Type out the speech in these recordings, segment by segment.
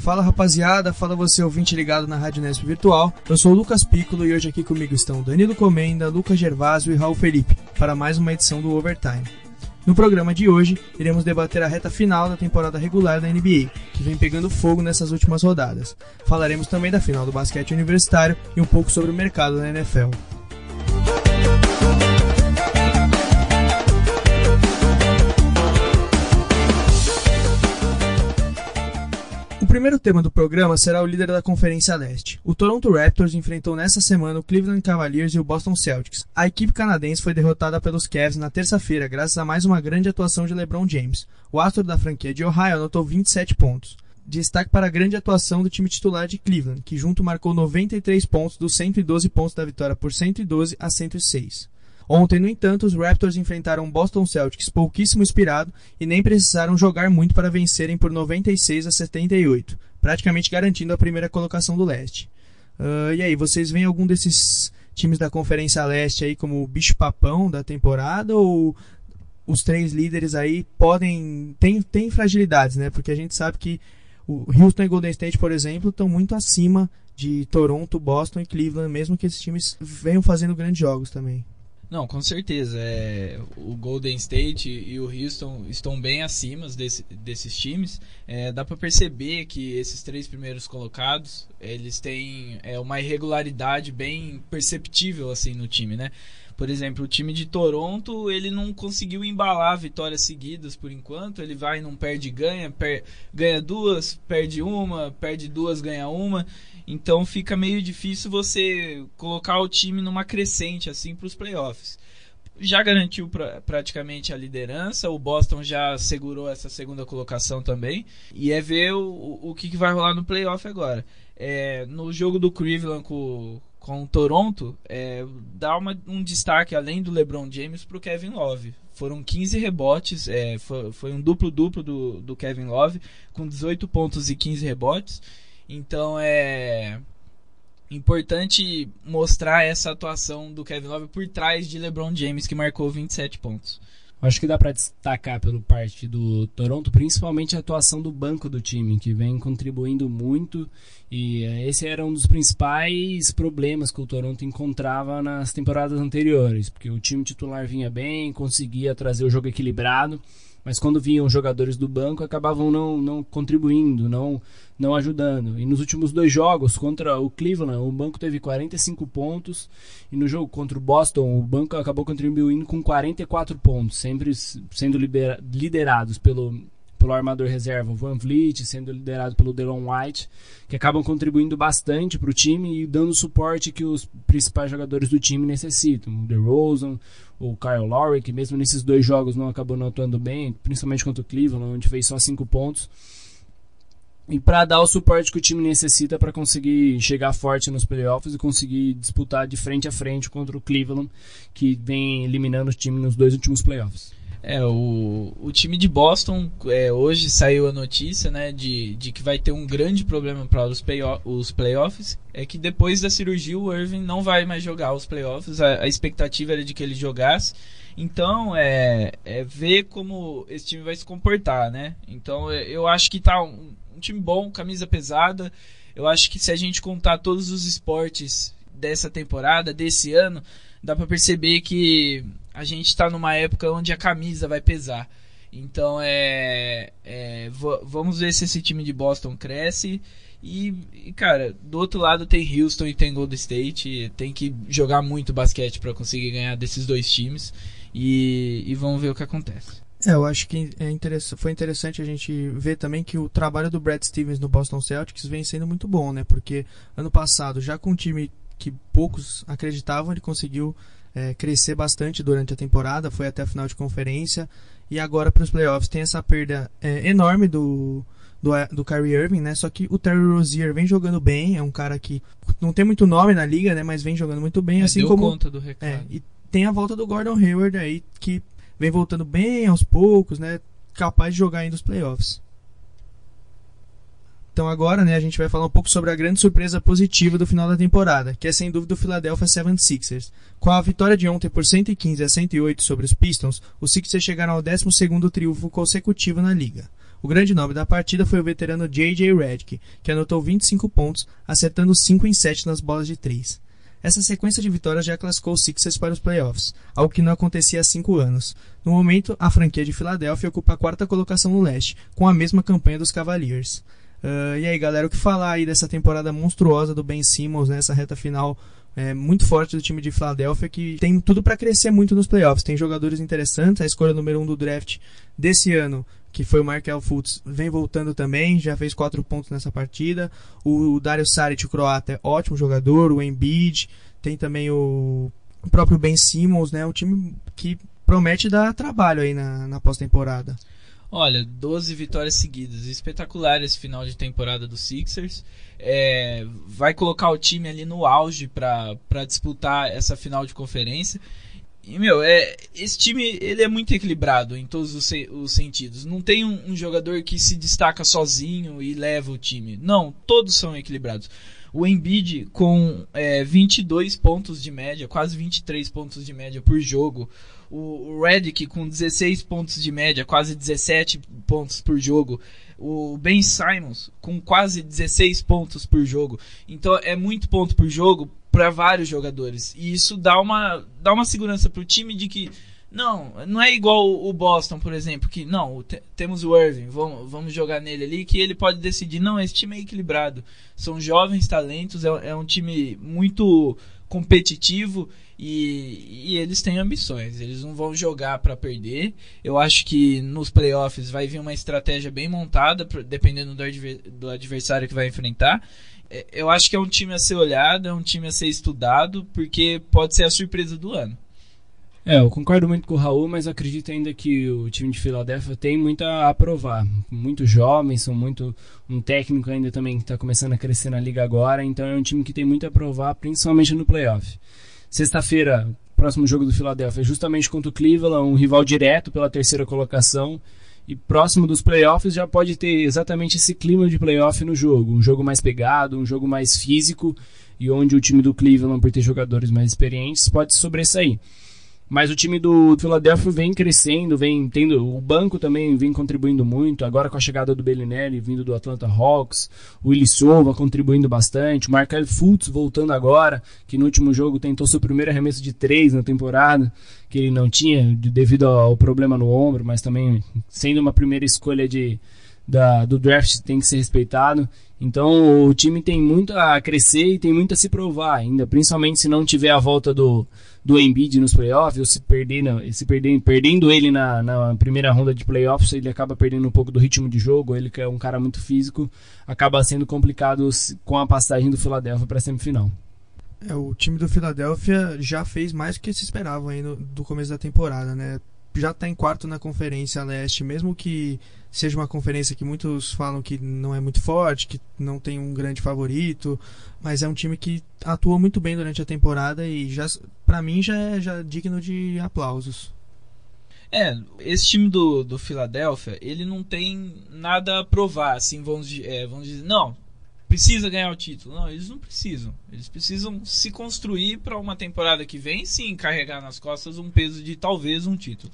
Fala rapaziada, fala você ouvinte ligado na Rádio Nesp Virtual. Eu sou o Lucas Piccolo e hoje aqui comigo estão Danilo Comenda, Lucas Gervásio e Raul Felipe para mais uma edição do Overtime. No programa de hoje, iremos debater a reta final da temporada regular da NBA, que vem pegando fogo nessas últimas rodadas. Falaremos também da final do basquete universitário e um pouco sobre o mercado da NFL. Primeiro tema do programa será o líder da Conferência Leste. O Toronto Raptors enfrentou nesta semana o Cleveland Cavaliers e o Boston Celtics. A equipe canadense foi derrotada pelos Cavs na terça-feira graças a mais uma grande atuação de LeBron James. O astro da franquia de Ohio anotou 27 pontos. Destaque para a grande atuação do time titular de Cleveland, que junto marcou 93 pontos dos 112 pontos da vitória por 112 a 106. Ontem, no entanto, os Raptors enfrentaram o Boston Celtics pouquíssimo inspirado e nem precisaram jogar muito para vencerem por 96 a 78, praticamente garantindo a primeira colocação do leste. Uh, e aí, vocês veem algum desses times da Conferência Leste aí como o bicho-papão da temporada ou os três líderes aí podem tem, tem fragilidades, né? Porque a gente sabe que o Houston e Golden State, por exemplo, estão muito acima de Toronto, Boston e Cleveland, mesmo que esses times venham fazendo grandes jogos também. Não, com certeza. É, o Golden State e o Houston estão bem acima desse, desses times. É, dá para perceber que esses três primeiros colocados eles têm é, uma irregularidade bem perceptível assim no time, né? Por exemplo, o time de Toronto ele não conseguiu embalar vitórias seguidas por enquanto. Ele vai, não perde, ganha, per, ganha duas, perde uma, perde duas, ganha uma. Então fica meio difícil você colocar o time numa crescente assim para os playoffs. Já garantiu pra, praticamente a liderança, o Boston já segurou essa segunda colocação também. E é ver o, o que, que vai rolar no playoff agora. É, no jogo do Cleveland com, com o Toronto, é, dá uma, um destaque além do LeBron James para o Kevin Love. Foram 15 rebotes, é, foi, foi, um duplo-duplo do, do Kevin Love, com 18 pontos e 15 rebotes. Então é importante mostrar essa atuação do Kevin Love por trás de LeBron James que marcou 27 pontos. Acho que dá para destacar pelo parte do Toronto, principalmente a atuação do banco do time, que vem contribuindo muito. E eh, esse era um dos principais problemas que o Toronto encontrava nas temporadas anteriores, porque o time titular vinha bem, conseguia trazer o jogo equilibrado, mas quando vinham jogadores do banco acabavam não, não contribuindo, não, não ajudando. E nos últimos dois jogos contra o Cleveland, o banco teve 45 pontos, e no jogo contra o Boston, o banco acabou contribuindo com 44 pontos, sempre sendo liderados pelo, pelo armador reserva Van Vliet, sendo liderado pelo Delon White, que acabam contribuindo bastante para o time e dando o suporte que os principais jogadores do time necessitam. O DeRozan, o Kyle Lowry, que mesmo nesses dois jogos não acabou não atuando bem, principalmente contra o Cleveland, onde fez só cinco pontos. E para dar o suporte que o time necessita para conseguir chegar forte nos playoffs e conseguir disputar de frente a frente contra o Cleveland, que vem eliminando o time nos dois últimos playoffs. É, o, o time de Boston, é, hoje saiu a notícia né, de, de que vai ter um grande problema para os, os playoffs. É que depois da cirurgia o Irving não vai mais jogar os playoffs. A, a expectativa era de que ele jogasse. Então, é, é ver como esse time vai se comportar, né? Então, é, eu acho que tá um, um time bom, camisa pesada. Eu acho que se a gente contar todos os esportes dessa temporada, desse ano, dá para perceber que a gente está numa época onde a camisa vai pesar. Então é, é vamos ver se esse time de Boston cresce. E, e, cara, do outro lado tem Houston e tem Golden State. Tem que jogar muito basquete para conseguir ganhar desses dois times. E, e vamos ver o que acontece. É, eu acho que é interessante, foi interessante a gente ver também que o trabalho do Brad Stevens no Boston Celtics vem sendo muito bom, né? Porque ano passado, já com um time que poucos acreditavam, ele conseguiu é, crescer bastante durante a temporada, foi até a final de conferência e agora para os playoffs tem essa perda é, enorme do, do, do Kyrie Irving, né? Só que o Terry Rozier vem jogando bem, é um cara que não tem muito nome na liga, né? Mas vem jogando muito bem, é, assim deu como conta do recado. É, e tem a volta do Gordon Hayward aí que vem voltando bem aos poucos, né? Capaz de jogar ainda os playoffs. Então agora, né, a gente vai falar um pouco sobre a grande surpresa positiva do final da temporada, que é sem dúvida o Philadelphia 76ers. Com a vitória de ontem por 115 a 108 sobre os Pistons, os Sixers chegaram ao 12º triunfo consecutivo na liga. O grande nome da partida foi o veterano J.J. Redick, que anotou 25 pontos, acertando 5 em 7 nas bolas de 3. Essa sequência de vitórias já classificou os Sixers para os playoffs, algo que não acontecia há cinco anos. No momento, a franquia de Filadélfia ocupa a quarta colocação no leste, com a mesma campanha dos Cavaliers. Uh, e aí, galera, o que falar aí dessa temporada monstruosa do Ben Simmons, nessa né, reta final é, muito forte do time de Philadelphia, que tem tudo para crescer muito nos playoffs. Tem jogadores interessantes, a escolha número um do draft desse ano, que foi o Markel Fultz, vem voltando também, já fez quatro pontos nessa partida. O Dario Saric, o croata, é ótimo jogador, o Embiid, tem também o, o próprio Ben Simmons, né, um time que promete dar trabalho aí na, na pós-temporada. Olha, 12 vitórias seguidas. Espetacular esse final de temporada do Sixers. É, vai colocar o time ali no auge para disputar essa final de conferência. E, meu, é, esse time ele é muito equilibrado em todos os, os sentidos. Não tem um, um, jogador que se destaca sozinho e leva o time. Não, todos são equilibrados. O Embiid com é, 22 pontos de média, quase 23 pontos de média por jogo o Redick com 16 pontos de média, quase 17 pontos por jogo, o Ben Simons com quase 16 pontos por jogo. Então é muito ponto por jogo para vários jogadores. E isso dá uma, dá uma segurança para o time de que não, não é igual o Boston, por exemplo, que não, temos o Irving, vamos, vamos jogar nele ali, que ele pode decidir. Não, esse time é equilibrado. São jovens talentos, é, é um time muito competitivo e, e, eles têm ambições. Eles não vão jogar para perder. Eu acho que nos playoffs vai vir uma estratégia bem montada, dependendo do, adver, do adversário que vai enfrentar. É, eu acho que é um time a ser olhado, é um time a ser estudado, porque pode ser a surpresa do ano. É, eu concordo muito com o Raul, mas acredito ainda que o time de Filadélfia tem muito a aprovar. Muito jovens, são muito um técnico ainda também que está começando a crescer na liga agora, então é um time que tem muito a aprovar, principalmente no playoff. Sexta-feira, próximo jogo do Filadélfia é justamente contra o Cleveland, um rival direto pela terceira colocação. E próximo dos playoffs já pode ter exatamente esse clima de playoff no jogo. Um jogo mais pegado, um jogo mais físico e onde o time do Cleveland, por ter jogadores mais experientes, pode sobressair. Mas o time do Philadelphia vem crescendo, vem tendo. O banco também vem contribuindo muito. Agora com a chegada do Bellinelli vindo do Atlanta Hawks, o Willi Silva contribuindo bastante, o Markel Fultz voltando agora, que no último jogo tentou seu primeiro arremesso de três na temporada, que ele não tinha devido ao problema no ombro, mas também sendo uma primeira escolha de, da, do draft tem que ser respeitado. Então o time tem muito a crescer e tem muito a se provar ainda, principalmente se não tiver a volta do do Embiid nos playoffs, ou se, perder, se perder, perdendo ele na, na primeira ronda de playoffs, ele acaba perdendo um pouco do ritmo de jogo, ele que é um cara muito físico, acaba sendo complicado com a passagem do Philadelphia para a semifinal. É, o time do Philadelphia já fez mais do que se esperava do começo da temporada, né? Já está em quarto na Conferência Leste, mesmo que seja uma conferência que muitos falam que não é muito forte, que não tem um grande favorito, mas é um time que atua muito bem durante a temporada e já para mim já é já digno de aplausos. É, esse time do, do Philadelphia, ele não tem nada a provar, assim, vamos, é, vamos dizer, não, precisa ganhar o título. Não, eles não precisam. Eles precisam se construir para uma temporada que vem, sim, carregar nas costas um peso de talvez um título.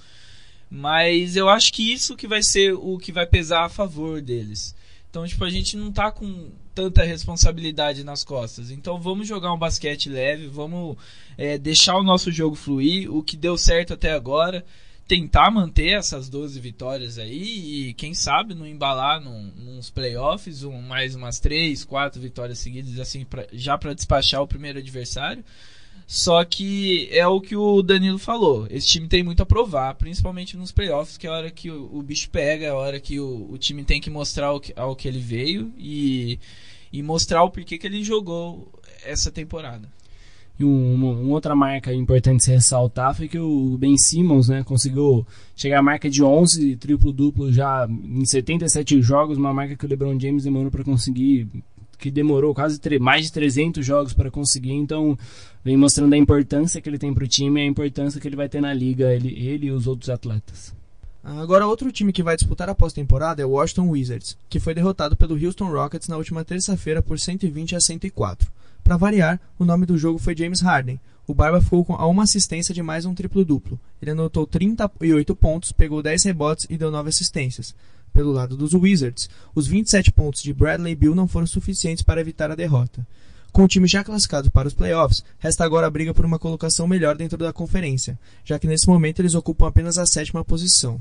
Mas eu acho que isso que vai ser o que vai pesar a favor deles. Então, tipo, a gente não tá com tanta responsabilidade nas costas. Então, vamos jogar um basquete leve, vamos é, deixar o nosso jogo fluir, o que deu certo até agora, tentar manter essas 12 vitórias aí e, quem sabe, não embalar num, nos playoffs, um, mais umas 3, 4 vitórias seguidas, assim, pra, já para despachar o primeiro adversário. Só que é o que o Danilo falou. Esse time tem muito a provar, principalmente nos playoffs, que é a hora que o, o bicho pega, é a hora que o, o time tem que mostrar o que, ao que ele veio e, e mostrar o porquê que ele jogou essa temporada. E um, uma, uma, outra marca importante se ressaltar foi que o Ben Simmons né, conseguiu chegar à marca de 11 triplo-duplo já em 77 jogos, uma marca que o LeBron James demorou para conseguir que demorou quase mais de 300 jogos para conseguir, então vem mostrando a importância que ele tem para o time e a importância que ele vai ter na liga, ele, ele e os outros atletas. Agora, outro time que vai disputar a pós-temporada é o Washington Wizards, que foi derrotado pelo Houston Rockets na última terça-feira por 120 a 104. Para variar, o nome do jogo foi James Harden. O Barba ficou a uma assistência de mais um triplo-duplo. Ele anotou 38 pontos, pegou 10 rebotes e deu 9 assistências. Pelo lado dos Wizards, os 27 pontos de Bradley Bill não foram suficientes para evitar a derrota. Com o time já classificado para os playoffs, resta agora a briga por uma colocação melhor dentro da conferência, já que nesse momento eles ocupam apenas a sétima posição.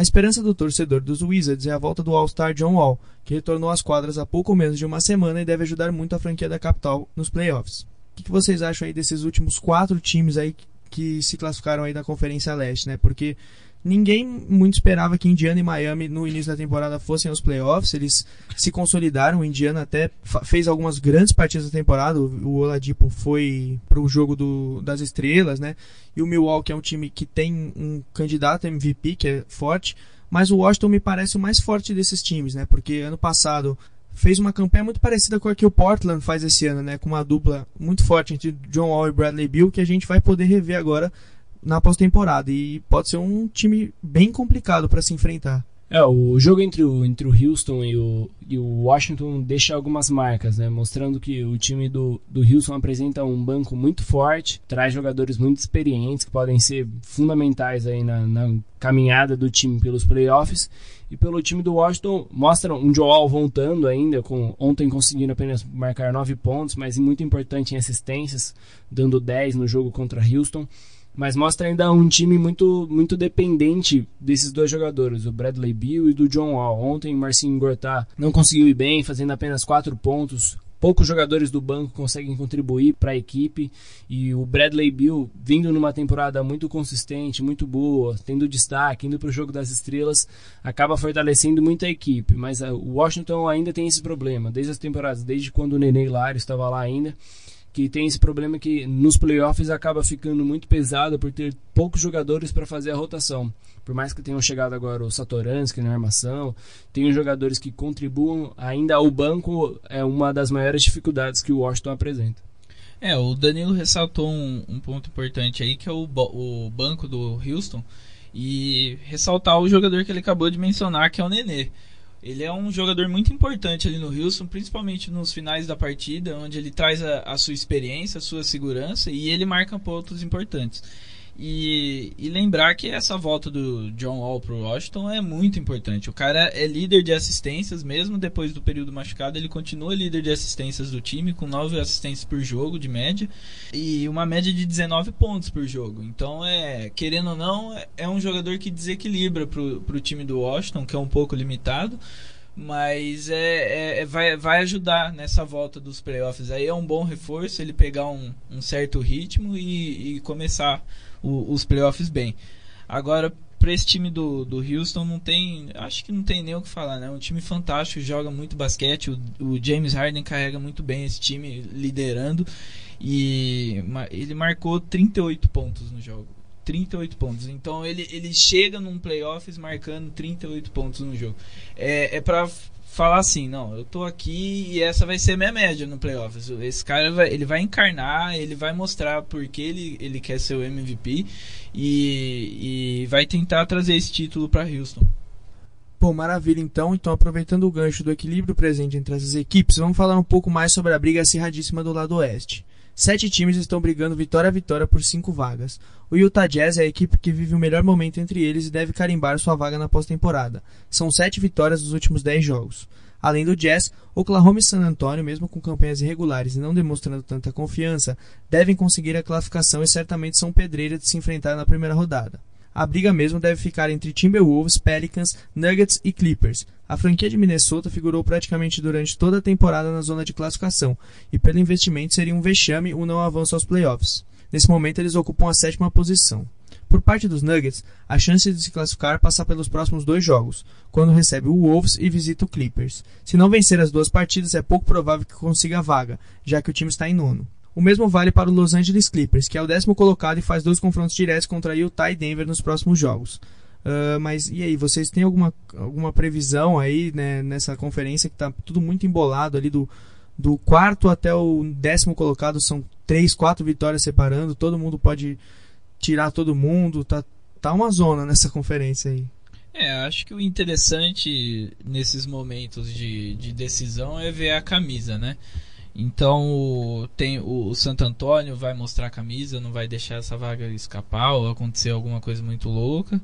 A esperança do torcedor dos Wizards é a volta do All-Star John Wall, que retornou às quadras há pouco menos de uma semana e deve ajudar muito a franquia da capital nos playoffs. O que vocês acham aí desses últimos quatro times aí que se classificaram aí da Conferência Leste, né? Porque Ninguém muito esperava que Indiana e Miami no início da temporada fossem aos playoffs. Eles se consolidaram. O Indiana até fez algumas grandes partidas da temporada. O Oladipo foi para o jogo do, das estrelas, né? E o Milwaukee é um time que tem um candidato MVP que é forte. Mas o Washington me parece o mais forte desses times, né? Porque ano passado fez uma campanha muito parecida com a que o Portland faz esse ano, né? Com uma dupla muito forte entre John Wall e Bradley Bill que a gente vai poder rever agora na pós-temporada e pode ser um time bem complicado para se enfrentar. É, o jogo entre o, entre o Houston e o, e o Washington deixa algumas marcas, né? Mostrando que o time do, do Houston apresenta um banco muito forte, traz jogadores muito experientes que podem ser fundamentais aí na, na caminhada do time pelos playoffs. E pelo time do Washington, mostra um Joel voltando ainda, com ontem conseguindo apenas marcar 9 pontos, mas muito importante em assistências, dando 10 no jogo contra Houston mas mostra ainda um time muito muito dependente desses dois jogadores, o Bradley Beal e do John Wall. Ontem o Marcinho Gortá não conseguiu ir bem, fazendo apenas quatro pontos. Poucos jogadores do banco conseguem contribuir para a equipe e o Bradley Beal vindo numa temporada muito consistente, muito boa, tendo destaque, indo para o jogo das estrelas, acaba fortalecendo muito a equipe. Mas o Washington ainda tem esse problema, desde as temporadas, desde quando o Nenê Hilário estava lá ainda, que tem esse problema que nos playoffs acaba ficando muito pesado por ter poucos jogadores para fazer a rotação. Por mais que tenham chegado agora o Satoransky na armação, tem jogadores que contribuam, ainda o banco é uma das maiores dificuldades que o Washington apresenta. É, o Danilo ressaltou um, um ponto importante aí, que é o, o banco do Houston, e ressaltar o jogador que ele acabou de mencionar, que é o Nenê. Ele é um jogador muito importante ali no Houston, principalmente nos finais da partida, onde ele traz a, a sua experiência, a sua segurança e ele marca pontos importantes. E, e, lembrar que essa volta do John Wall pro Washington é muito importante. O cara é líder de assistências, mesmo depois do período machucado, ele continua líder de assistências do time, com 9 assistências por jogo de média, e uma média de 19 pontos por jogo. Então, é querendo ou não, é um jogador que desequilibra pro, pro time do Washington, que é um pouco limitado mas é, é, é, vai, vai ajudar nessa volta dos playoffs. Aí é um bom reforço ele pegar um, um certo ritmo e, e começar os playoffs bem. Agora, para esse time do, do Houston, não tem. Acho que não tem nem o que falar, né? Um time fantástico, joga muito basquete. O, o James Harden carrega muito bem esse time, liderando. E ele marcou 38 pontos no jogo. 38 pontos. Então ele, ele chega num playoffs marcando 38 pontos no jogo. É, é para falar assim, não, eu tô aqui e essa vai ser minha média no playoffs. Esse cara vai, ele vai encarnar, ele vai mostrar porque ele, ele quer ser o MVP e, e vai tentar trazer esse título para Houston. Bom, maravilha então. Então, aproveitando o gancho do equilíbrio presente entre essas equipes, vamos falar um pouco mais sobre a briga acirradíssima do lado oeste. Sete times estão brigando vitória a vitória por cinco vagas. O Utah Jazz é a equipe que vive o melhor momento entre eles e deve carimbar sua vaga na pós-temporada. São sete vitórias nos últimos dez jogos. Além do Jazz, Oklahoma e San Antonio, mesmo com campanhas irregulares e não demonstrando tanta confiança, devem conseguir a classificação e certamente são pedreira de se enfrentar na primeira rodada. A briga mesmo deve ficar entre Timberwolves, Pelicans, Nuggets e Clippers. A franquia de Minnesota figurou praticamente durante toda a temporada na zona de classificação, e pelo investimento seria um vexame o não avanço aos playoffs. Nesse momento eles ocupam a sétima posição. Por parte dos Nuggets, a chance de se classificar passa pelos próximos dois jogos, quando recebe o Wolves e visita o Clippers. Se não vencer as duas partidas, é pouco provável que consiga a vaga, já que o time está em nono. O mesmo vale para o Los Angeles Clippers, que é o décimo colocado e faz dois confrontos diretos contra Utah e Denver nos próximos jogos. Uh, mas e aí, vocês têm alguma, alguma previsão aí né, nessa conferência que está tudo muito embolado ali do, do quarto até o décimo colocado são três, quatro vitórias separando, todo mundo pode tirar todo mundo, tá, tá uma zona nessa conferência aí. É, acho que o interessante nesses momentos de, de decisão é ver a camisa, né? Então tem o, o Santo Antônio vai mostrar a camisa, não vai deixar essa vaga escapar ou acontecer alguma coisa muito louca.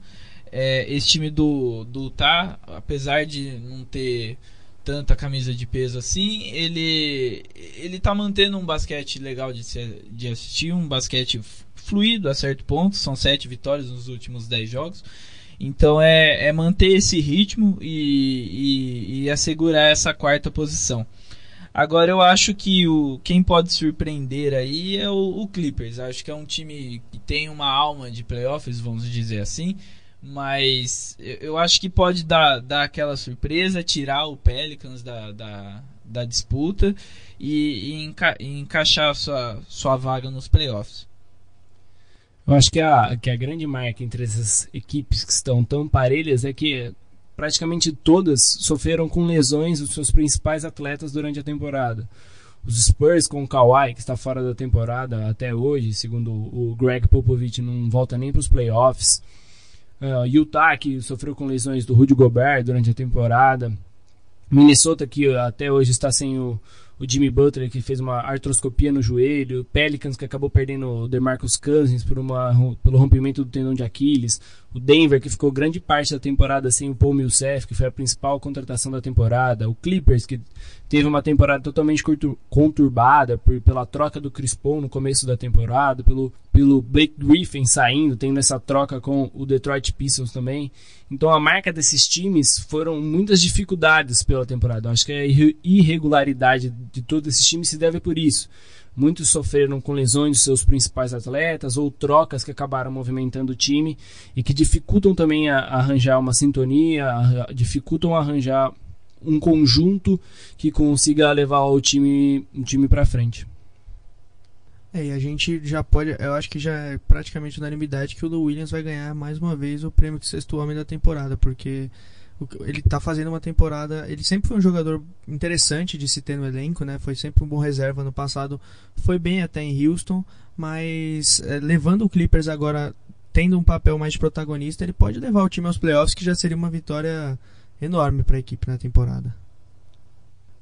É, esse time do, do Utah, apesar de não ter tanta camisa de peso assim, ele ele tá mantendo um basquete legal de, ser, de assistir, um basquete fluido a certo ponto, são sete vitórias nos últimos dez jogos. Então é, é manter esse ritmo e, e, e assegurar essa quarta posição. Agora eu acho que o quem pode surpreender aí é o, o, Clippers. Acho que é um time que tem uma alma de playoffs, vamos dizer assim. Mas eu acho que pode dar, dar aquela surpresa, tirar o Pelicans da, da, da disputa e, e, enca, e encaixar sua, sua vaga nos playoffs. Eu acho que a, que a grande marca entre essas equipes que estão tão parelhas é que praticamente todas sofreram com lesões dos seus principais atletas durante a temporada. Os Spurs com o Kawhi, que está fora da temporada até hoje, segundo o Greg Popovich, não volta nem para os playoffs. Uh, Utah, que sofreu com lesões do Rudy Gobert durante a temporada. Minnesota, que até hoje está sem o, o Jimmy Butler, que fez uma artroscopia no joelho. Pelicans, que acabou perdendo o DeMarcus Cousins por uma, pelo rompimento do tendão de Aquiles. O Denver, que ficou grande parte da temporada sem o Paul Millsap, que foi a principal contratação da temporada. O Clippers, que teve uma temporada totalmente conturbada por, pela troca do Chris Paul no começo da temporada, pelo, pelo Blake Griffin saindo, tendo essa troca com o Detroit Pistons também. Então a marca desses times foram muitas dificuldades pela temporada. Eu acho que a irregularidade de todos esses times se deve por isso. Muitos sofreram com lesões de seus principais atletas ou trocas que acabaram movimentando o time e que dificultam também a, a arranjar uma sintonia, a, dificultam arranjar um conjunto que consiga levar o time, o time para frente. É, e a gente já pode, eu acho que já é praticamente unanimidade que o Williams vai ganhar mais uma vez o prêmio de sexto homem da temporada, porque ele está fazendo uma temporada. Ele sempre foi um jogador interessante de se ter no elenco, né? Foi sempre um bom reserva no passado, foi bem até em Houston, mas é, levando o Clippers agora tendo um papel mais de protagonista, ele pode levar o time aos playoffs, que já seria uma vitória enorme para a equipe na temporada.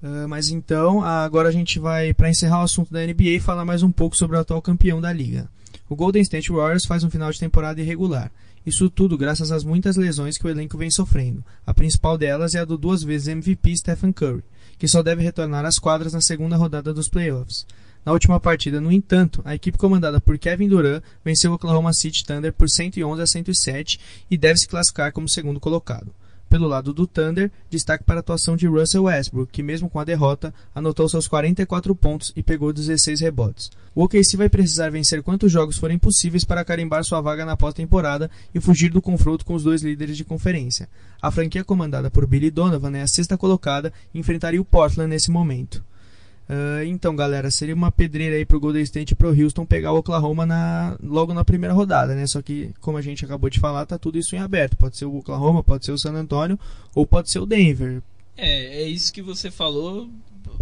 Uh, mas então, agora a gente vai, para encerrar o assunto da NBA, falar mais um pouco sobre o atual campeão da liga. O Golden State Warriors faz um final de temporada irregular. Isso tudo graças às muitas lesões que o elenco vem sofrendo. A principal delas é a do duas vezes MVP Stephen Curry, que só deve retornar às quadras na segunda rodada dos playoffs. Na última partida, no entanto, a equipe comandada por Kevin Durant venceu o Oklahoma City Thunder por 111 a 107 e deve se classificar como segundo colocado. Pelo lado do Thunder, destaque para a atuação de Russell Westbrook, que mesmo com a derrota, anotou seus 44 pontos e pegou 16 rebotes. O OKC vai precisar vencer quantos jogos forem possíveis para carimbar sua vaga na pós-temporada e fugir do confronto com os dois líderes de conferência. A franquia comandada por Billy Donovan é a sexta colocada e enfrentaria o Portland nesse momento. Uh, então, galera, seria uma pedreira aí pro Golden State e pro Houston pegar o Oklahoma na, logo na primeira rodada, né? Só que, como a gente acabou de falar, tá tudo isso em aberto. Pode ser o Oklahoma, pode ser o San Antonio ou pode ser o Denver. É, é isso que você falou.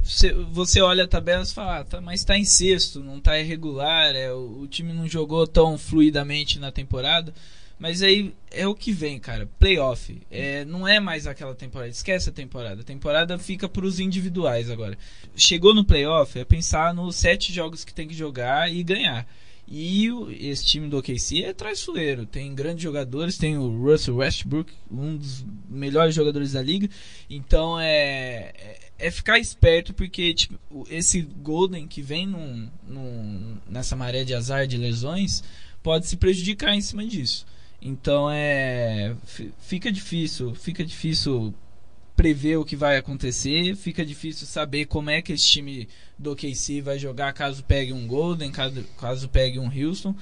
Você, você olha a tabela e fala, ah, tá, mas tá em sexto, não tá irregular, é, o, o time não jogou tão fluidamente na temporada. Mas aí é o que vem, cara. Playoff. É, não é mais aquela temporada. Esquece a temporada. A temporada fica para os individuais agora. Chegou no playoff, é pensar nos sete jogos que tem que jogar e ganhar. E esse time do OKC é traiçoeiro. Tem grandes jogadores, tem o Russell Westbrook, um dos melhores jogadores da liga. Então é, é, é ficar esperto porque tipo, esse Golden que vem num, num, nessa maré de azar de lesões pode se prejudicar em cima disso. Então é fica difícil, fica difícil prever o que vai acontecer, fica difícil saber como é que esse time do KC vai jogar caso pegue um Golden, caso, caso pegue um Houston,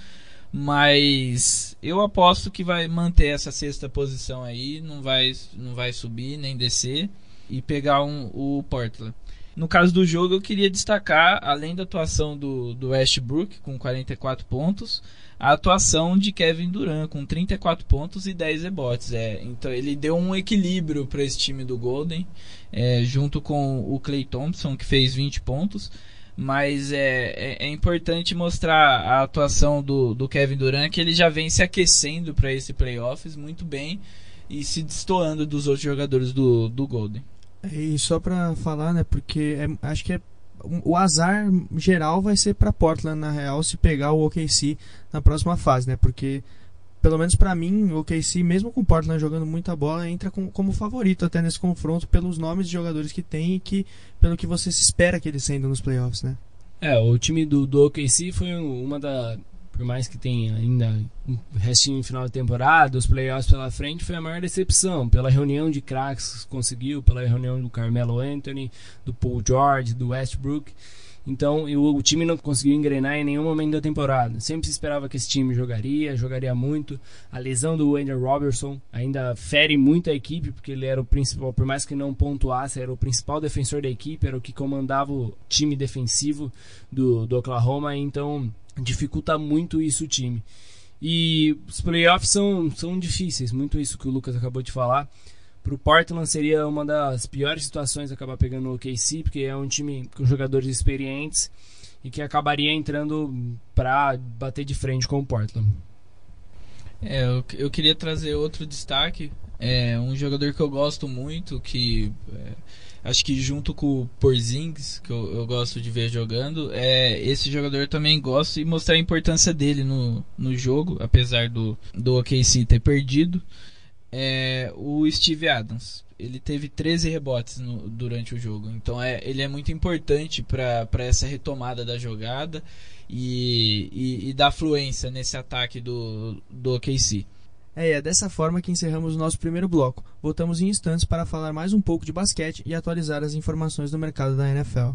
mas eu aposto que vai manter essa sexta posição aí, não vai não vai subir nem descer e pegar um, o Portland. No caso do jogo, eu queria destacar, além da atuação do, do Westbrook, com 44 pontos, a atuação de Kevin Durant, com 34 pontos e 10 rebotes. É, então ele deu um equilíbrio para esse time do Golden, é, junto com o Clay Thompson, que fez 20 pontos. Mas é, é, é importante mostrar a atuação do, do Kevin Durant, que ele já vem se aquecendo para esse playoffs muito bem e se destoando dos outros jogadores do, do Golden. E só para falar, né, porque é, acho que é, o azar geral vai ser para Portland na real se pegar o OKC na próxima fase, né? Porque pelo menos para mim, o OKC, mesmo com o Portland jogando muita bola, entra com, como favorito até nesse confronto pelos nomes de jogadores que tem e que pelo que você se espera que eles sejam nos playoffs, né? É, o time do, do OKC foi uma da por mais que tenha ainda um restinho final de temporada, os playoffs pela frente, foi a maior decepção. Pela reunião de craques conseguiu, pela reunião do Carmelo Anthony, do Paul George, do Westbrook. Então o, o, time não conseguiu engrenar em nenhum momento da temporada. Sempre se esperava que esse time jogaria, jogaria muito. A lesão do Wendell Robertson ainda fere muito a equipe, porque ele era o principal, por mais que não pontuasse, era o principal defensor da equipe, era o que comandava o time defensivo do, do Oklahoma. Então dificulta muito isso o time. E os playoffs são, são difíceis, muito isso que o Lucas acabou de falar. Para o Portland seria uma das piores situações acabar pegando o OKC, porque é um time com jogadores experientes e que acabaria entrando para bater de frente com o Portland. É, eu, eu queria trazer outro destaque, é um jogador que eu gosto muito, que é, acho que junto com o Porzingis, que eu, eu, gosto de ver jogando, é, esse jogador também gosto e mostrar a importância dele no, no jogo, apesar do, do OKC ter perdido, é o Steve Adams. Ele teve 13 rebotes no, durante o jogo, então é, ele é muito importante para essa retomada da jogada e, e, e da fluência nesse ataque do, do OKC. É, é dessa forma que encerramos o nosso primeiro bloco. Voltamos em instantes para falar mais um pouco de basquete e atualizar as informações do mercado da NFL.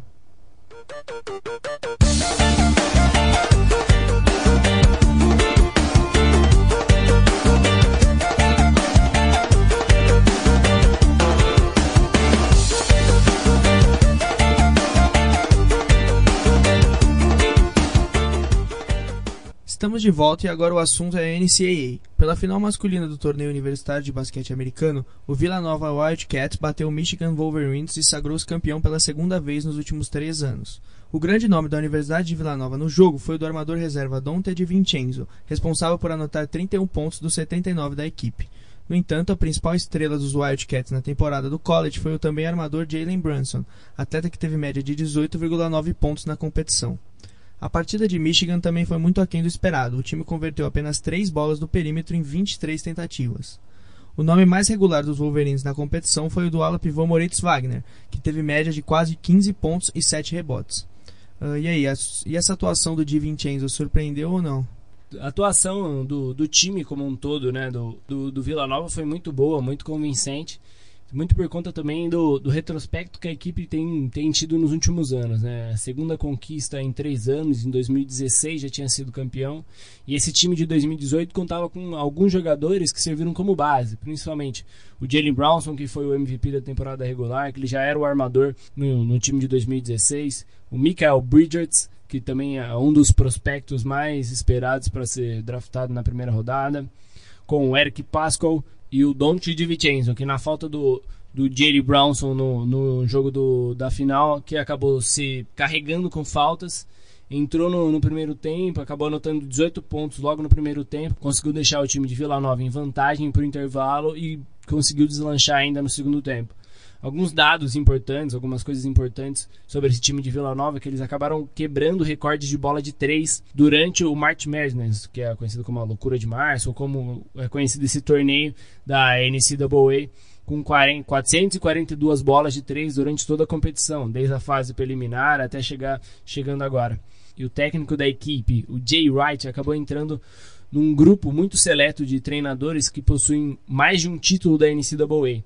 Estamos de volta e agora o assunto é a NCAA. Pela final masculina do torneio universitário de basquete americano, o Villanova Wildcats bateu o Michigan Wolverines e sagrou-se campeão pela segunda vez nos últimos três anos. O grande nome da Universidade de Villanova no jogo foi o do armador reserva Dante de Vincenzo, responsável por anotar 31 pontos dos 79 da equipe. No entanto, a principal estrela dos Wildcats na temporada do college foi o também armador Jalen Brunson, atleta que teve média de 18,9 pontos na competição. A partida de Michigan também foi muito aquém do esperado. O time converteu apenas 3 bolas do perímetro em 23 tentativas. O nome mais regular dos Wolverines na competição foi o do ala pivô Moritz Wagner, que teve média de quase 15 pontos e 7 rebotes. Uh, e aí, a, e essa atuação do Di Vincenzo surpreendeu ou não? A atuação do, do time como um todo, né, do, do, do Vila Nova foi muito boa, muito convincente muito por conta também do, do retrospecto que a equipe tem, tem tido nos últimos anos. Né? A segunda conquista em três anos, em 2016 já tinha sido campeão, e esse time de 2018 contava com alguns jogadores que serviram como base, principalmente o Jalen Brownson, que foi o MVP da temporada regular, que ele já era o armador no, no time de 2016, o Michael Bridges, que também é um dos prospectos mais esperados para ser draftado na primeira rodada, com o Eric Pascal, e o Dante DiVincenzo, que na falta do, do Jerry Brownson no, no jogo do, da final, que acabou se carregando com faltas, entrou no, no, primeiro tempo, acabou anotando 18 pontos logo no primeiro tempo, conseguiu deixar o time de Vila Nova em vantagem para o intervalo e conseguiu deslanchar ainda no segundo tempo alguns dados importantes, algumas coisas importantes sobre esse time de Vila Nova, que eles acabaram quebrando recordes de bola de três durante o March Madness, que é conhecido como a loucura de março, ou como é conhecido esse torneio da NCAA, com 40, 442 bolas de três durante toda a competição, desde a fase preliminar até chegar chegando agora. E o técnico da equipe, o Jay Wright, acabou entrando num grupo muito seleto de treinadores que possuem mais de um título da NCAA.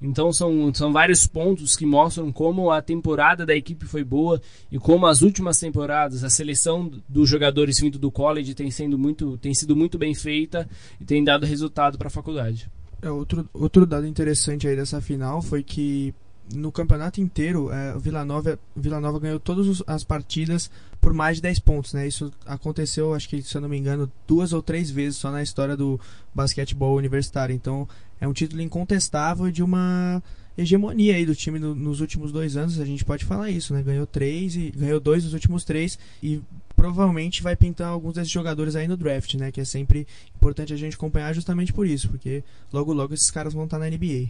Então são, são vários pontos que mostram como a temporada da equipe foi boa e como as últimas temporadas a seleção dos jogadores vindo do college tem, sendo muito, tem sido muito bem feita e tem dado resultado para a faculdade. É, outro, outro dado interessante aí dessa final foi que no campeonato inteiro, é, o Vila Nova, Vila Nova ganhou todas as partidas por mais de 10 pontos, né? Isso aconteceu, acho que se eu não me engano, duas ou três vezes só na história do basquetebol universitário. Então, é um título incontestável de uma hegemonia aí do time no, nos últimos dois anos, a gente pode falar isso, né? Ganhou três e ganhou dois nos últimos três e provavelmente vai pintar alguns desses jogadores aí no draft, né? Que é sempre importante a gente acompanhar justamente por isso, porque logo logo esses caras vão estar na NBA.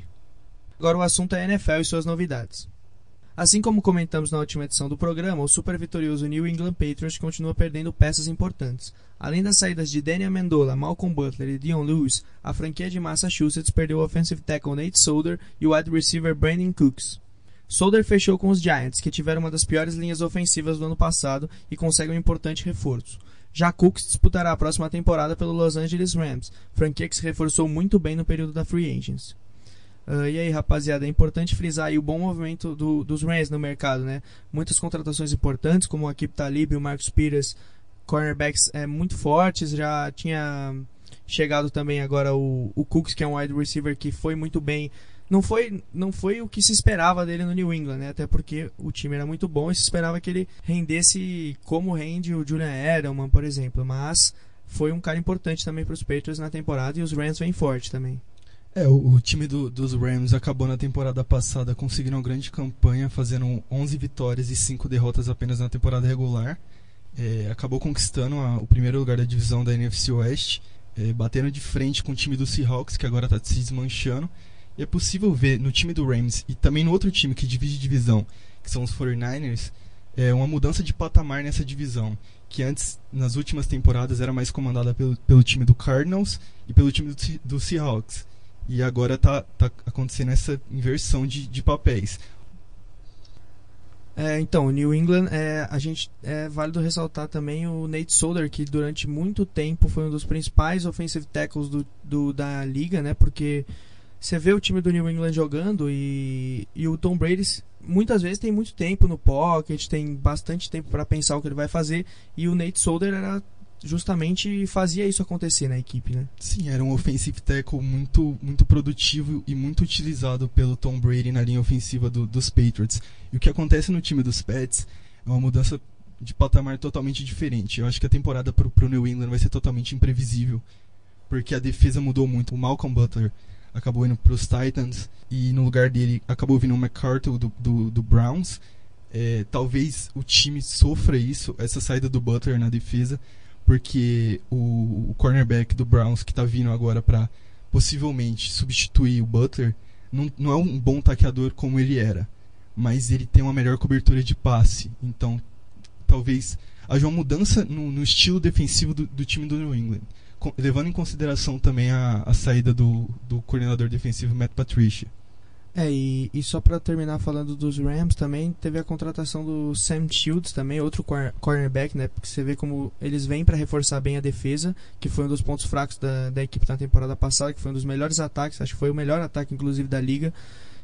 Agora o assunto é NFL e suas novidades. Assim como comentamos na última edição do programa, o super vitorioso New England Patriots continua perdendo peças importantes. Além das saídas de Daniel Amendola, Malcolm Butler e Dion Lewis, a franquia de Massachusetts perdeu o offensive tackle Nate Solder e o wide receiver Brandon Cooks. Solder fechou com os Giants, que tiveram uma das piores linhas ofensivas do ano passado e consegue um importante reforço. Já Cooks disputará a próxima temporada pelo Los Angeles Rams, franquia que se reforçou muito bem no período da free agency. Uh, e aí, rapaziada, é importante frisar o bom movimento do, dos Rams no mercado, né? Muitas contratações importantes, como o Akip Talib e o Marcus Peters, cornerbacks é, muito fortes. Já tinha chegado também agora o, o Cooks, que é um wide receiver que foi muito bem. Não foi, não foi o que se esperava dele no New England, né? Até porque o time era muito bom e se esperava que ele rendesse como rende o Julian Edelman, por exemplo. Mas foi um cara importante também para os Patriots na temporada e os Rams vêm forte também. É, o, o time do, dos Rams acabou na temporada passada conseguindo uma grande campanha, fazendo 11 vitórias e 5 derrotas apenas na temporada regular. É, acabou conquistando a, o primeiro lugar da divisão da NFC West, é, batendo de frente com o time do Seahawks, que agora está se desmanchando. E é possível ver no time do Rams e também no outro time que divide divisão, que são os 49ers, é, uma mudança de patamar nessa divisão, que antes, nas últimas temporadas, era mais comandada pelo, pelo time do Cardinals e pelo time do, do Seahawks. E agora tá, tá acontecendo essa inversão de, de papéis. É, então, New England, é, a gente é válido ressaltar também o Nate Solder, que durante muito tempo foi um dos principais offensive tackles do, do, da liga, né? Porque você vê o time do New England jogando e, e o Tom Brady muitas vezes tem muito tempo no pocket, tem bastante tempo para pensar o que ele vai fazer, e o Nate Solder era justamente fazia isso acontecer na equipe, né? Sim, era um offensive tackle muito, muito produtivo e muito utilizado pelo Tom Brady na linha ofensiva do, dos Patriots. E o que acontece no time dos Pets é uma mudança de patamar totalmente diferente. Eu acho que a temporada para o New England vai ser totalmente imprevisível, porque a defesa mudou muito. O Malcolm Butler acabou indo para os Titans e no lugar dele acabou vindo o McCarthy do, do, do Browns. É, talvez o time sofra isso, essa saída do Butler na defesa, porque o, o cornerback do Browns que está vindo agora para possivelmente substituir o Butler não, não é um bom taqueador como ele era, mas ele tem uma melhor cobertura de passe. Então, talvez haja uma mudança no, no estilo defensivo do, do, time do New England, com, levando em consideração também a, a saída do, do coordenador defensivo Matt Patricia. É, e, e só para terminar falando dos Rams também, teve a contratação do Sam Shields também, outro cornerback, né? Porque você vê como eles vêm para reforçar bem a defesa, que foi um dos pontos fracos da, da equipe na temporada passada, que foi um dos melhores ataques, acho que foi o melhor ataque inclusive da liga,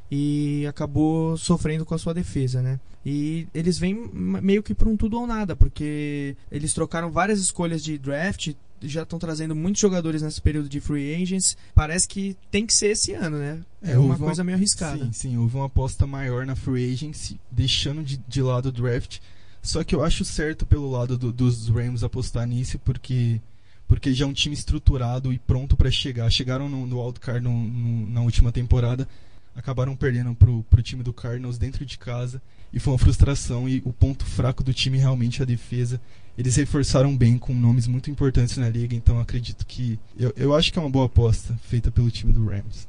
e acabou sofrendo com a sua defesa, né? E eles vêm meio que para um tudo ou nada, porque eles trocaram várias escolhas de draft, já estão trazendo muitos jogadores nesse período de free agents. Parece que tem que ser esse ano, né? É, é uma coisa meio arriscada. Sim, sim, houve uma aposta maior na free agency, deixando de, de lado o draft. Só que eu acho certo pelo lado do, dos Rams apostar nisso, porque porque já é um time estruturado e pronto para chegar. Chegaram no, no wildcard no, no, na última temporada, acabaram perdendo pro, pro time do Cardinals dentro de casa e foi uma frustração e o ponto fraco do time realmente é a defesa eles reforçaram bem com nomes muito importantes na liga, então acredito que. Eu, eu acho que é uma boa aposta feita pelo time do Rams.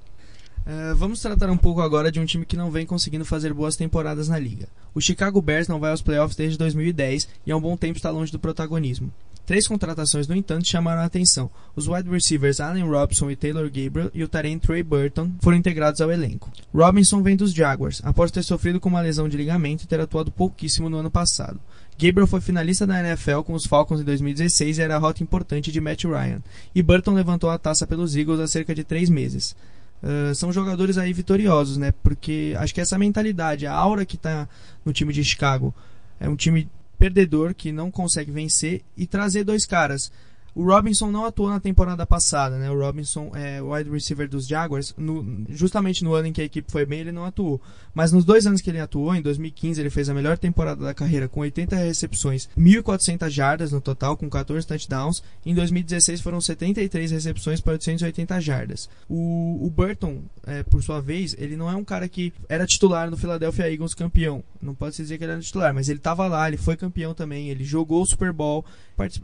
Uh, vamos tratar um pouco agora de um time que não vem conseguindo fazer boas temporadas na liga. O Chicago Bears não vai aos playoffs desde 2010 e há um bom tempo está longe do protagonismo. Três contratações, no entanto, chamaram a atenção. Os wide receivers Allen Robinson e Taylor Gabriel e o Taryn Trey Burton foram integrados ao elenco. Robinson vem dos Jaguars, após ter sofrido com uma lesão de ligamento e ter atuado pouquíssimo no ano passado. Gabriel foi finalista da NFL com os Falcons em 2016 e era a rota importante de Matt Ryan. E Burton levantou a taça pelos Eagles há cerca de três meses. Uh, são jogadores aí vitoriosos, né? Porque acho que essa mentalidade, a aura que está no time de Chicago, é um time perdedor que não consegue vencer e trazer dois caras. O Robinson não atuou na temporada passada, né? O Robinson é wide receiver dos Jaguars. No, justamente no ano em que a equipe foi bem, ele não atuou. Mas nos dois anos que ele atuou, em 2015 ele fez a melhor temporada da carreira com 80 recepções, 1.400 jardas no total, com 14 touchdowns. Em 2016 foram 73 recepções para 880 jardas. O, o Burton, é, por sua vez, ele não é um cara que era titular no Philadelphia Eagles campeão. Não pode se dizer que ele era titular, mas ele estava lá, ele foi campeão também, ele jogou o Super Bowl,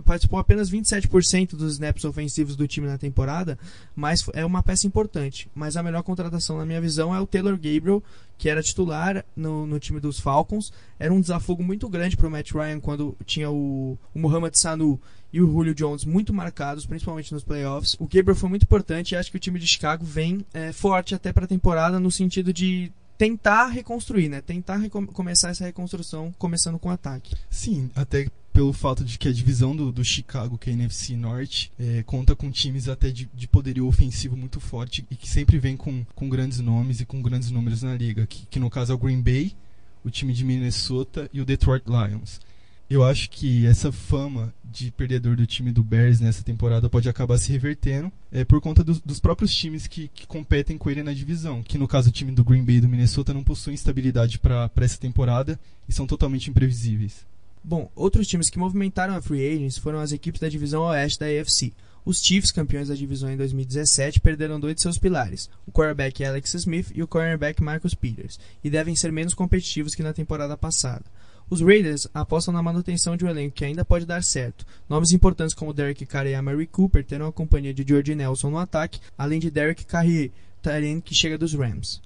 participou apenas 27% dos snaps ofensivos do time na temporada, mas é uma peça importante. Mas a melhor contratação, na minha visão, é o Taylor Gabriel, que era titular no, no time dos Falcons. Era um desafogo muito grande para o Matt Ryan quando tinha o, o Muhammad Sanu e o Julio Jones muito marcados, principalmente nos playoffs. O Gabriel foi muito importante e acho que o time de Chicago vem é, forte até para a temporada no sentido de tentar reconstruir, né? Tentar começar essa reconstrução começando com ataque. Sim, até pelo fato de que a divisão do, do Chicago, que é a NFC Norte, é, conta com times até de, de, poderio ofensivo muito forte e que sempre vem com, com grandes nomes e com grandes números na liga, que, que no caso é o Green Bay, o time de Minnesota e o Detroit Lions. Eu acho que essa fama de perdedor do time do Bears nessa temporada pode acabar se revertendo é, por conta dos, dos próprios times que, que, competem com ele na divisão, que no caso o time do Green Bay e do Minnesota não possuem estabilidade para essa temporada e são totalmente imprevisíveis. Bom, outros times que movimentaram a free agents foram as equipes da divisão oeste da AFC. Os Chiefs, campeões da divisão em 2017, perderam dois de seus pilares, o quarterback Alex Smith e o cornerback Marcus Peters, e devem ser menos competitivos que na temporada passada. Os Raiders apostam na manutenção de um elenco que ainda pode dar certo. Nomes importantes como Derek Carr e Amari Cooper terão a companhia de George Nelson no ataque, além de Derek Carrier, Tyrene que chega dos Rams.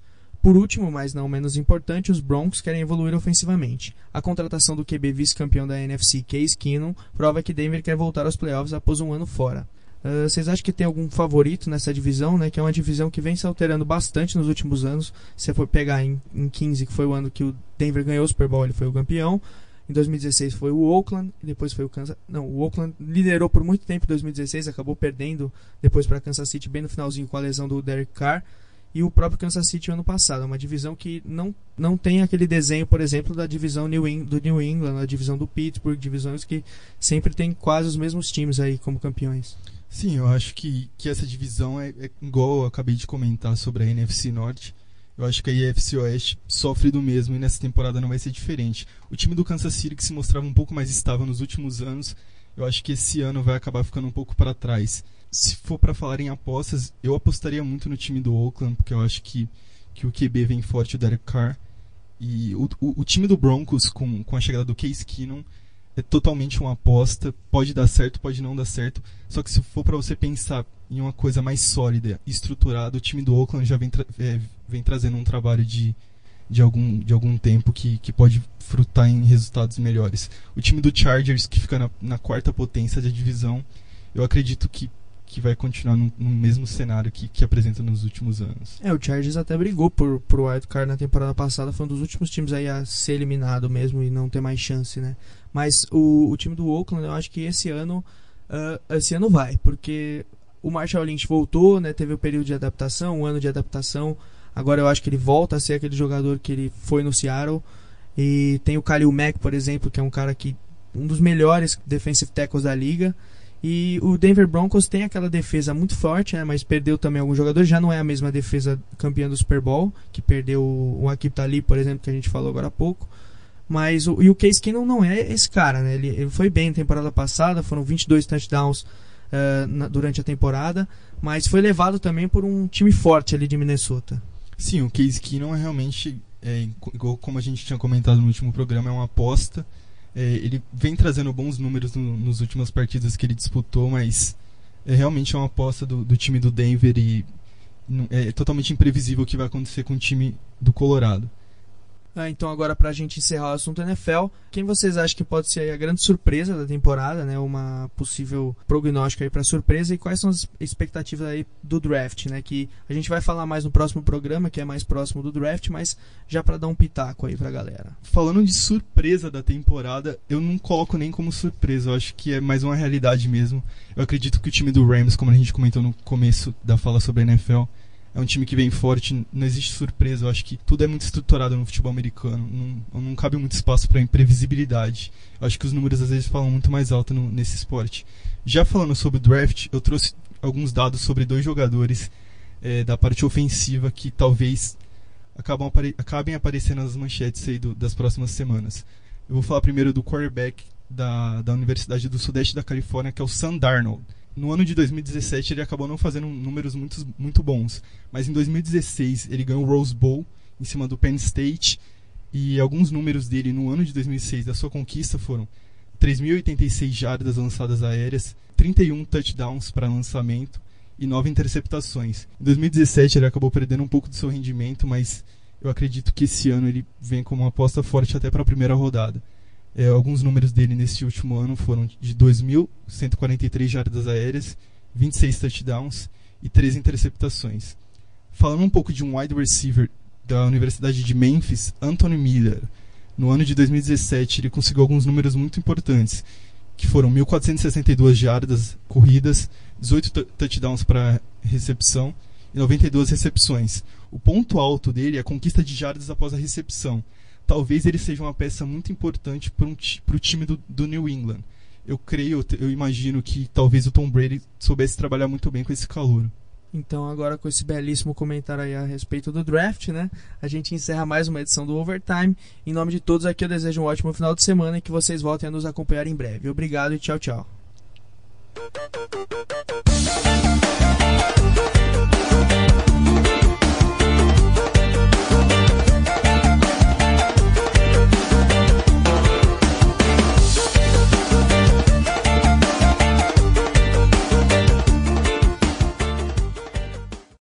Por último, mas não menos importante, os Broncos querem evoluir ofensivamente. A contratação do QB vice-campeão da NFC, Case Keenum, prova que Denver quer voltar aos playoffs após um ano fora. Uh, vocês acham que tem algum favorito nessa divisão, né? Que é uma divisão que vem se alterando bastante nos últimos anos. Se for pegar em, em 15, que foi o ano que o Denver ganhou o Super Bowl, ele foi o campeão. Em 2016 foi o Oakland, e depois foi o Kansas. Não, o Oakland liderou por muito tempo em 2016, acabou perdendo depois para Kansas City bem no finalzinho com a lesão do Derek Carr e o próprio Kansas City ano passado. É uma divisão que não, não tem aquele desenho, por exemplo, da divisão New In, do New England, a divisão do Pittsburgh, divisões que sempre tem quase os mesmos times aí como campeões. Sim, eu acho que, que essa divisão é, é igual eu acabei de comentar sobre a NFC Norte. Eu acho que a NFC Oeste sofre do mesmo e nessa temporada não vai ser diferente. O time do Kansas City, que se mostrava um pouco mais estável nos últimos anos, eu acho que esse ano vai acabar ficando um pouco para trás se for para falar em apostas, eu apostaria muito no time do Oakland, porque eu acho que, que o QB vem forte, o Derek Carr. E o, o, o, time do Broncos, com, com a chegada do Case Keenum, é totalmente uma aposta. Pode dar certo, pode não dar certo. Só que se for para você pensar em uma coisa mais sólida, estruturada, o time do Oakland já vem, tra é, vem trazendo um trabalho de, de, algum, de algum tempo que, que pode frutar em resultados melhores. O time do Chargers, que fica na, na quarta potência da divisão, eu acredito que que vai continuar no, no mesmo cenário que, que apresenta nos últimos anos. É, o Chargers até brigou por, por wild card na temporada passada, foi um dos últimos times aí a ser eliminado mesmo e não ter mais chance, né? Mas o, o time do Oakland, eu acho que esse ano, uh, esse ano vai, porque o Marshall Lynch voltou, né? Teve o período de adaptação, um ano de adaptação. Agora eu acho que ele volta a ser aquele jogador que ele foi no Seattle. E tem o Khalil Mack, por exemplo, que é um cara que um dos melhores defensive tackles da liga. E o Denver Broncos tem aquela defesa muito forte, né, mas perdeu também alguns jogadores. Já não é a mesma defesa campeã do Super Bowl, que perdeu o Akip Talib, por exemplo, que a gente falou agora há pouco. Mas o, e o Case Keenum não é esse cara, né? Ele, ele foi bem na temporada passada, foram 22 touchdowns uh, na, durante a temporada, mas foi levado também por um time forte ali de Minnesota. Sim, o Case Keenum é realmente, é, como a gente tinha comentado no último programa, é uma aposta é, ele vem trazendo bons números no, nos últimas partidas que ele disputou, mas é realmente uma aposta do, do time do Denver e é totalmente imprevisível o que vai acontecer com o time do Colorado. Ah, então agora para a gente encerrar o assunto NFL, quem vocês acham que pode ser a grande surpresa da temporada, né? Uma possível prognóstico aí para surpresa e quais são as expectativas aí do draft, né? Que a gente vai falar mais no próximo programa, que é mais próximo do draft, mas já para dar um pitaco aí pra galera. Falando de surpresa da temporada, eu não coloco nem como surpresa, eu acho que é mais uma realidade mesmo. Eu acredito que o time do Rams, como a gente comentou no começo da fala sobre a NFL, é um time que vem forte, não existe surpresa. Eu acho que tudo é muito estruturado no futebol americano. Não, não cabe muito espaço para imprevisibilidade. Eu acho que os números às vezes falam muito mais alto no, nesse esporte. Já falando sobre o draft, eu trouxe alguns dados sobre dois jogadores é, da parte ofensiva que talvez acabam apare acabem aparecendo nas manchetes aí do, das próximas semanas. Eu vou falar primeiro do quarterback da, da Universidade do Sudeste da Califórnia, que é o Sam Darnold. No ano de 2017 ele acabou não fazendo números muito, muito bons, mas em 2016 ele ganhou o Rose Bowl em cima do Penn State e alguns números dele no ano de 2006 da sua conquista foram 3.086 jardas lançadas aéreas, 31 touchdowns para lançamento e 9 interceptações. Em 2017 ele acabou perdendo um pouco do seu rendimento, mas eu acredito que esse ano ele vem como uma aposta forte até para a primeira rodada. É, alguns números dele nesse último ano foram de 2.143 jardas aéreas, 26 touchdowns e 3 interceptações. Falando um pouco de um wide receiver da Universidade de Memphis, Anthony Miller. No ano de 2017 ele conseguiu alguns números muito importantes, que foram 1.462 jardas corridas, 18 touchdowns para recepção e 92 recepções. O ponto alto dele é a conquista de jardas após a recepção talvez ele seja uma peça muito importante para um, o time do, do, New England. Eu creio, eu imagino que talvez o Tom Brady soubesse trabalhar muito bem com esse calor. Então, agora com esse belíssimo comentário aí a respeito do draft, né? A gente encerra mais uma edição do Overtime. Em nome de todos aqui, eu desejo um ótimo final de semana e que vocês voltem a nos acompanhar em breve. Obrigado e tchau, tchau.